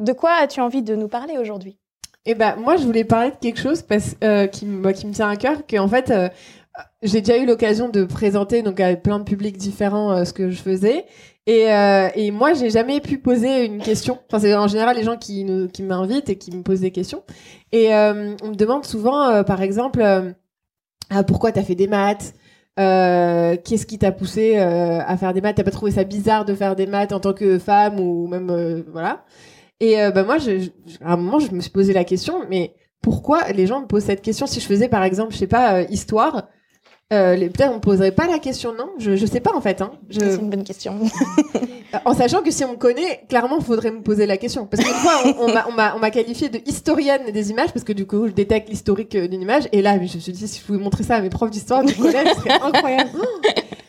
De quoi as-tu envie de nous parler aujourd'hui? Eh ben, moi, je voulais parler de quelque chose euh, qui, me- qui me tient à cœur, que en fait, euh, j'ai déjà eu l'occasion de présenter donc à plein de publics différents euh, ce que je faisais. Et, et moi, j'ai jamais pu poser une question. Enfin, c'est en général les gens qui, m'invitent et qui me posent des questions. Et on me demande souvent, par exemple, ah, pourquoi t'as fait des maths? Qu'est-ce qui t'a poussé à faire des maths? T'as pas trouvé ça bizarre de faire des maths en tant que femme ou même voilà Et euh, bah moi, je, je- à un moment, je me suis posé la question, mais pourquoi les gens me posent cette question Si je faisais par exemple, je sais pas, euh, histoire, euh, peut-être on me poserait pas la question, non? Je, je sais pas en fait. Hein. Je, C'est une bonne question. en sachant que si on me connaît, clairement, il faudrait me poser la question. Parce qu'une fois, on, on m'a- on m'a on m'a qualifié de historienne des images, parce que du coup, je détecte l'historique euh, d'une image. Et là, je me suis dit, si je pouvais montrer ça à mes profs d'histoire du collège, ce serait incroyable.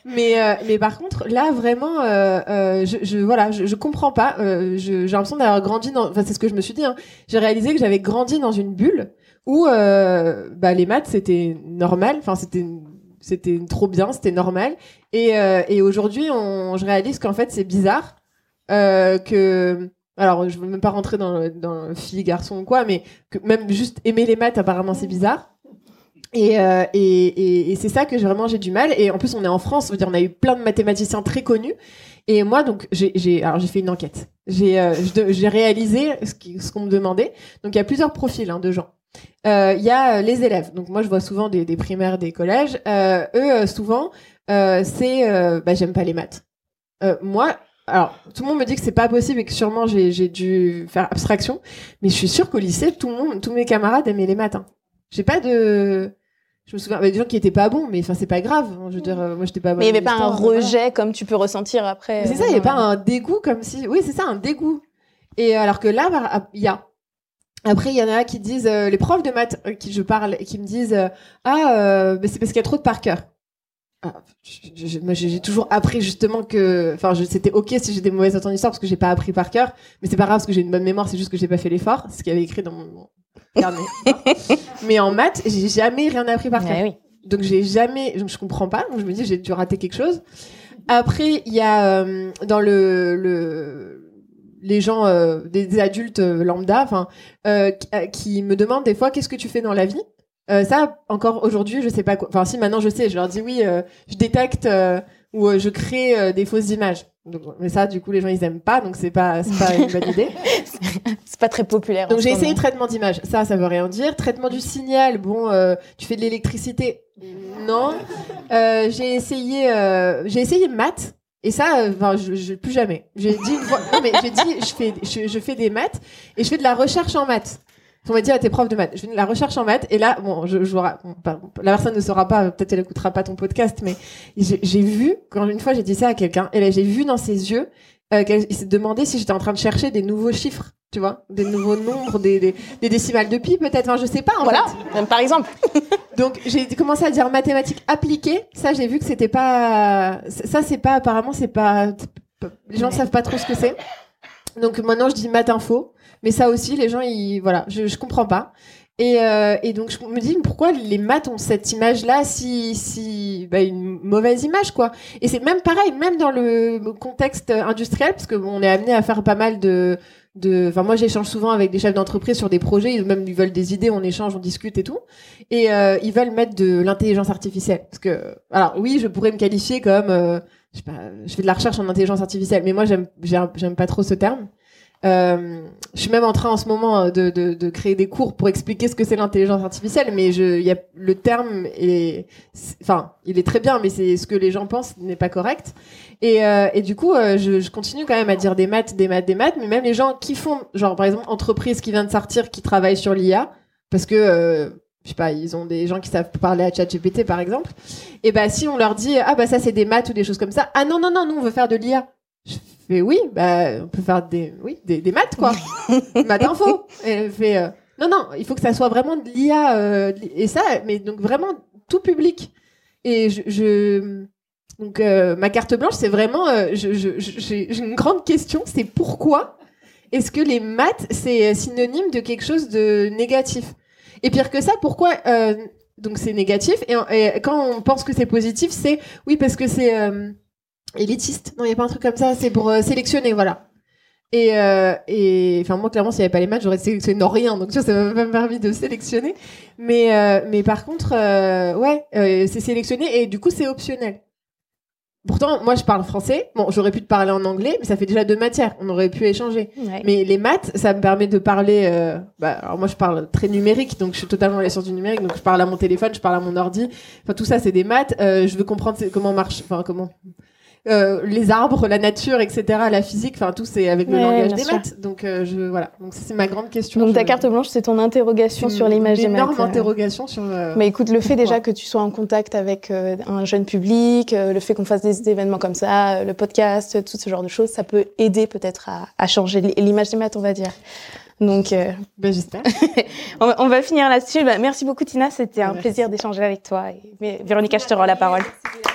Mais, euh, mais par contre, là, vraiment, euh, euh, je, je, voilà, je, comprends pas. J'ai l'impression d'avoir grandi dans... Enfin, c'est ce que je me suis dit. Hein. J'ai réalisé que j'avais grandi dans une bulle où bah, les maths, c'était normal. Enfin, c'était c'était trop bien, c'était normal. Et, et aujourd'hui, je réalise qu'en fait, c'est bizarre. Que. Alors, je veux même pas rentrer dans le, dans garçon ou quoi, mais que même juste aimer les maths, apparemment, c'est bizarre. Et, euh, et, c'est ça que vraiment j'ai du mal. Et en plus, on est en France, on a eu plein de mathématiciens très connus. Et moi, donc, j'ai, fait une enquête. J'ai, euh, réalisé ce, qu'on me demandait. Donc, il y a plusieurs profils hein, de gens. Euh, Il y a les élèves. Donc, moi, je vois souvent des, primaires, des collèges. Eux, souvent, c'est, bah, j'aime pas les maths. Moi, alors, tout le monde me dit que c'est pas possible et que sûrement j'ai dû faire abstraction. Mais je suis sûre qu'au lycée, tout le monde, tous mes camarades aimaient les maths. hein. J'ai pas de, je me souviens, bah, des gens qui étaient pas bons, mais enfin, c'est pas grave. hein. Je veux dire, euh, moi, j'étais pas bonne. Mais il n'y avait pas un voilà. rejet comme tu peux ressentir après. C'est ça, il n'y a pas un dégoût comme si. Oui, c'est ça, un dégoût. Et alors que là, bah, il y a. Après, il y en a qui disent, euh, les profs de maths euh, qui je parle, et qui me disent euh, Ah, euh, c'est parce qu'il y a trop de par cœur. Ah, je- je- moi, j'ai toujours appris justement que. Enfin, c'était OK si j'ai des mauvaises notes en histoire parce que j'ai pas appris par cœur. Mais c'est pas grave parce que j'ai une bonne mémoire, c'est juste que j'ai pas fait l'effort. C'est ce qu'il y avait écrit dans mon. Mais en maths, j'ai jamais rien appris par cœur. Ouais, oui. Donc j'ai jamais, donc je comprends pas. Donc je me dis j'ai dû rater quelque chose. Après il y a euh, dans le, le les gens euh, des, des adultes euh, lambda, enfin qui, me demandent des fois qu'est-ce que tu fais dans la vie? Ça encore aujourd'hui je sais pas quoi. Enfin si maintenant je sais, je leur dis oui, je détecte ou euh, je crée euh, des fausses images. Donc, mais ça du coup les gens ils aiment pas donc c'est pas c'est pas une bonne idée. C'est pas très populaire. Donc j'ai essayé traitement d'image, ça, ça veut rien dire. Traitement du signal, bon, euh, tu fais de l'électricité, non. Euh, j'ai essayé, euh, j'ai essayé maths. Et ça, enfin, je, je- plus jamais. J'ai dit, une fois- non mais j'ai dit, je fais, je, je fais des maths et je fais de la recherche en maths. On m'a dit à tes profs de maths, je fais la recherche en maths et là, bon, je, je bon, la personne ne saura pas, peut-être elle écoutera pas ton podcast, mais j'ai vu quand une fois j'ai dit ça à quelqu'un et là j'ai vu dans ses yeux euh, qu'il s'est demandé si j'étais en train de chercher des nouveaux chiffres, tu vois, des nouveaux nombres, des, des, des décimales de pi peut-être, enfin je sais pas en Voilà, fait. Par exemple. Donc j'ai commencé à dire mathématiques appliquées, ça j'ai vu que c'était pas, ça c'est pas apparemment c'est pas, les gens ne savent pas trop ce que c'est. Donc maintenant je dis maths info, mais ça aussi les gens ils, voilà, je, je comprends pas. Et, euh, et donc je me dis pourquoi les maths ont cette image là si si bah, une mauvaise image quoi? Et c'est même pareil même dans le contexte industriel parce que on est amené à faire pas mal de de enfin moi j'échange souvent avec des chefs d'entreprise sur des projets ils même ils veulent des idées on échange on discute et tout. Et euh, ils veulent mettre de l'intelligence artificielle. Parce que alors oui je pourrais me qualifier comme euh, je sais pas je fais de la recherche en intelligence artificielle mais moi j'aime j'aime pas trop ce terme euh, je suis même en train en ce moment de, de, de créer des cours pour expliquer ce que c'est l'intelligence artificielle, mais je, y a le terme est, enfin, il est très bien, mais c'est ce que les gens pensent n'est pas correct. Et, euh, et du coup, euh, je, je continue quand même à dire des maths, des maths, des maths, mais même les gens qui font, genre par exemple, entreprise qui vient de sortir, qui travaille sur l'IA, parce que euh, je sais pas, ils ont des gens qui savent parler à ChatGPT par exemple. Et bah si on leur dit ah bah ça c'est des maths ou des choses comme ça, ah non non non, nous on veut faire de l'IA. Je fais oui, bah on peut faire des oui des, des maths quoi, maths info. Et elle fait euh, non non, il faut que ça soit vraiment de l'IA euh, et ça, mais donc vraiment tout public. Et je, je donc euh, ma carte blanche c'est vraiment je- je- j'ai une grande question, c'est pourquoi est-ce que les maths c'est synonyme de quelque chose de négatif? Et pire que ça, pourquoi euh, donc c'est négatif et, quand on pense que c'est positif, c'est oui parce que c'est euh, élitiste. Non, il y a pas un truc comme ça. C'est pour euh, sélectionner, voilà. Et, euh, et enfin moi clairement s'il n'y avait pas les maths j'aurais sélectionné non rien donc tu vois, ça m'a pas permis de sélectionner mais euh, mais par contre euh, ouais euh, c'est sélectionné et du coup c'est optionnel pourtant moi je parle français. Bon j'aurais pu te parler en anglais mais ça fait déjà deux matières. On aurait pu échanger. Ouais. mais les maths ça me permet de parler euh, bah, alors moi je parle très numérique donc je suis totalement dans la science du numérique donc je parle à mon téléphone je parle à mon ordi. Enfin tout ça c'est des maths. Euh, je veux comprendre comment marche enfin comment euh, les arbres, la nature, etc., la physique, enfin tout c'est avec le Ouais, langage des sûr. maths. Donc euh, je voilà, donc c'est ma grande question. Donc ta carte blanche, c'est ton interrogation sur l'image des maths. énorme euh. interrogation sur. euh, Mais écoute, le fait Pourquoi déjà que tu sois en contact avec euh, un jeune public, euh, le fait qu'on fasse des événements comme ça, euh, le podcast, tout ce genre de choses, ça peut aider peut-être à, à changer l'image des maths, on va dire. Donc, euh, ben, j'espère. on, va- on va finir là-dessus. Bah, merci beaucoup, Tina. C'était un Merci. plaisir d'échanger avec toi. Et, Véronica, je te rends la parole. Merci.